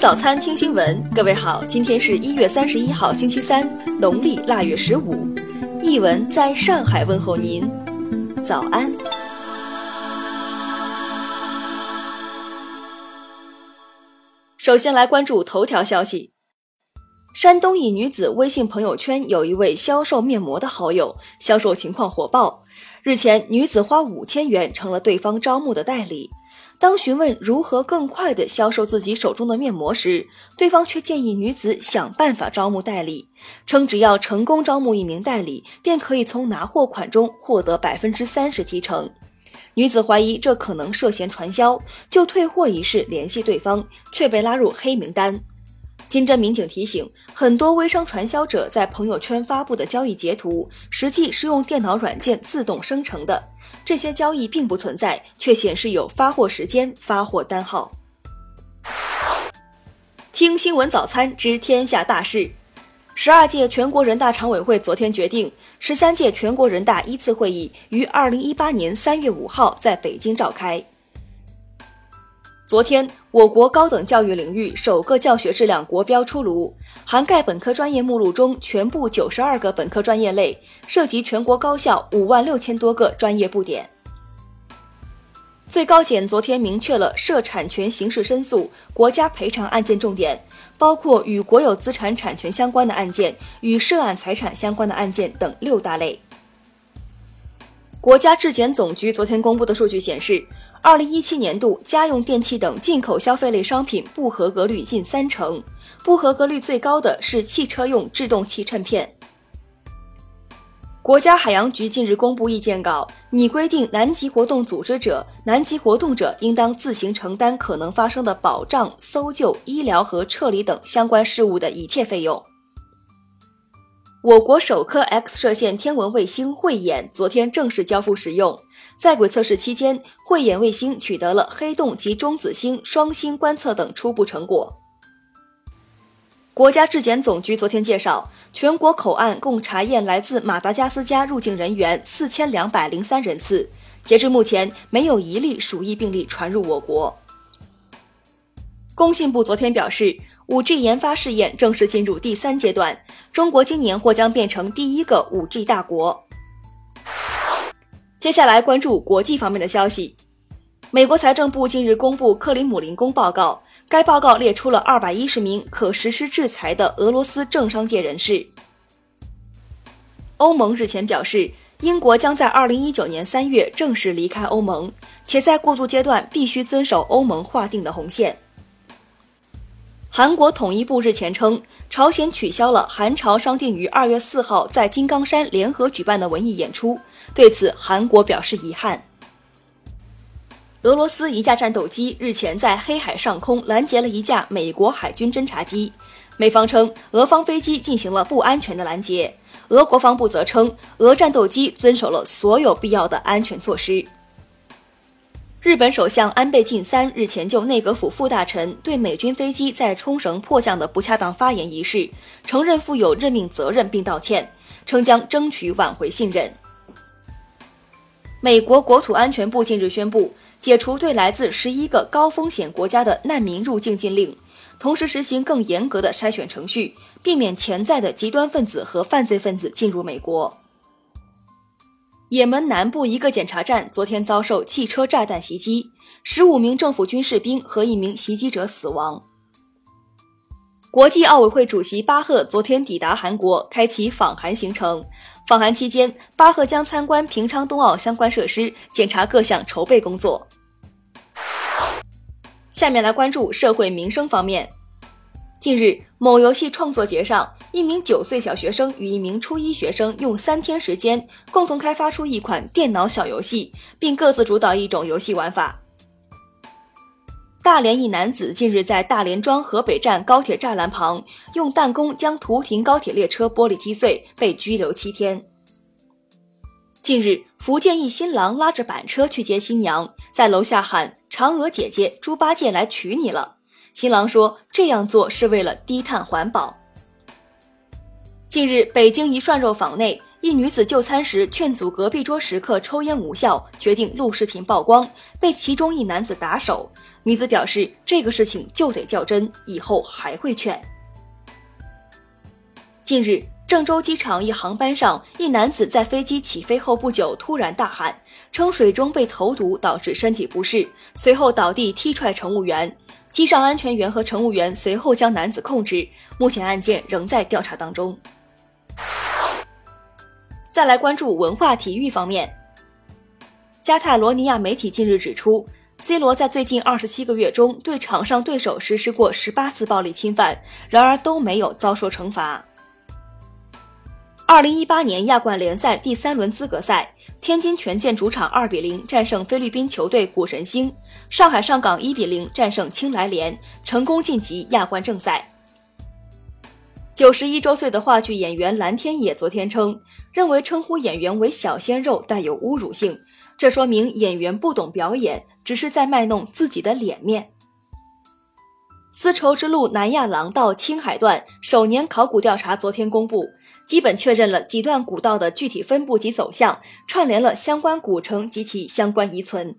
早餐，听新闻。各位好，今天是一月三十一号，星期三，农历腊月十五。译文在上海问候您，早安。首先来关注头条消息：山东一女子微信朋友圈有一位销售面膜的好友，销售情况火爆。日前，女子花五千元成了对方招募的代理。当询问如何更快地销售自己手中的面膜时，对方却建议女子想办法招募代理，称只要成功招募一名代理，便可以从拿货款中获得百分之三十提成。女子怀疑这可能涉嫌传销，就退货一事联系对方，却被拉入黑名单。金针民警提醒，很多微商传销者在朋友圈发布的交易截图，实际是用电脑软件自动生成的。这些交易并不存在，却显示有发货时间、发货单号。听新闻早餐知天下大事。十二届全国人大常委会昨天决定，十三届全国人大一次会议于二零一八年三月五号在北京召开。昨天，我国高等教育领域首个教学质量国标出炉，涵盖本科专业目录中全部九十二个本科专业类，涉及全国高校五万六千多个专业部点。最高检昨天明确了涉产权刑事申诉、国家赔偿案件重点，包括与国有资产产权相关的案件、与涉案财产相关的案件等六大类。国家质检总局昨天公布的数据显示。二零一七年度家用电器等进口消费类商品不合格率近三成，不合格率最高的是汽车用制动器衬片。国家海洋局近日公布意见稿，拟规定南极活动组织者、南极活动者应当自行承担可能发生的保障、搜救、医疗和撤离等相关事务的一切费用。我国首颗 X 射线天文卫星“慧眼”昨天正式交付使用。在轨测试期间，“慧眼”卫星取得了黑洞及中子星、双星观测等初步成果。国家质检总局昨天介绍，全国口岸共查验来自马达加斯加入境人员四千两百零三人次，截至目前，没有一例鼠疫病例传入我国。工信部昨天表示。5G 研发试验正式进入第三阶段，中国今年或将变成第一个 5G 大国。接下来关注国际方面的消息。美国财政部近日公布克里姆林宫报告，该报告列出了210名可实施制裁的俄罗斯政商界人士。欧盟日前表示，英国将在2019年3月正式离开欧盟，且在过渡阶段必须遵守欧盟划定的红线。韩国统一部日前称，朝鲜取消了韩朝商定于二月四号在金刚山联合举办的文艺演出，对此韩国表示遗憾。俄罗斯一架战斗机日前在黑海上空拦截了一架美国海军侦察机，美方称俄方飞机进行了不安全的拦截，俄国防部则称俄战斗机遵守了所有必要的安全措施。日本首相安倍晋三日前就内阁府副大臣对美军飞机在冲绳迫降的不恰当发言一事，承认负有任命责任并道歉，称将争取挽回信任。美国国土安全部近日宣布解除对来自十一个高风险国家的难民入境禁令，同时实行更严格的筛选程序，避免潜在的极端分子和犯罪分子进入美国。也门南部一个检查站昨天遭受汽车炸弹袭击，十五名政府军士兵和一名袭击者死亡。国际奥委会主席巴赫昨天抵达韩国，开启访韩行程。访韩期间，巴赫将参观平昌冬奥相关设施，检查各项筹备工作。下面来关注社会民生方面。近日，某游戏创作节上，一名九岁小学生与一名初一学生用三天时间共同开发出一款电脑小游戏，并各自主导一种游戏玩法。大连一男子近日在大连庄河北站高铁栅栏旁用弹弓将途停高铁列车玻璃击碎，被拘留七天。近日，福建一新郎拉着板车去接新娘，在楼下喊“嫦娥姐姐，猪八戒来娶你了”。新郎说：“这样做是为了低碳环保。”近日，北京一涮肉坊内，一女子就餐时劝阻隔壁桌食客抽烟无效，决定录视频曝光，被其中一男子打手。女子表示，这个事情就得较真，以后还会劝。近日，郑州机场一航班上，一男子在飞机起飞后不久突然大喊，称水中被投毒导致身体不适，随后倒地踢踹乘务员。机上安全员和乘务员随后将男子控制，目前案件仍在调查当中。再来关注文化体育方面，加泰罗尼亚媒体近日指出，C 罗在最近二十七个月中对场上对手实施过十八次暴力侵犯，然而都没有遭受惩罚。二零一八年亚冠联赛第三轮资格赛，天津权健主场二比零战胜菲律宾球队古神星，上海上港一比零战胜青莱联，成功晋级亚冠正赛。九十一周岁的话剧演员蓝天野昨天称，认为称呼演员为“小鲜肉”带有侮辱性，这说明演员不懂表演，只是在卖弄自己的脸面。丝绸之路南亚廊道青海段首年考古调查昨天公布，基本确认了几段古道的具体分布及走向，串联了相关古城及其相关遗存。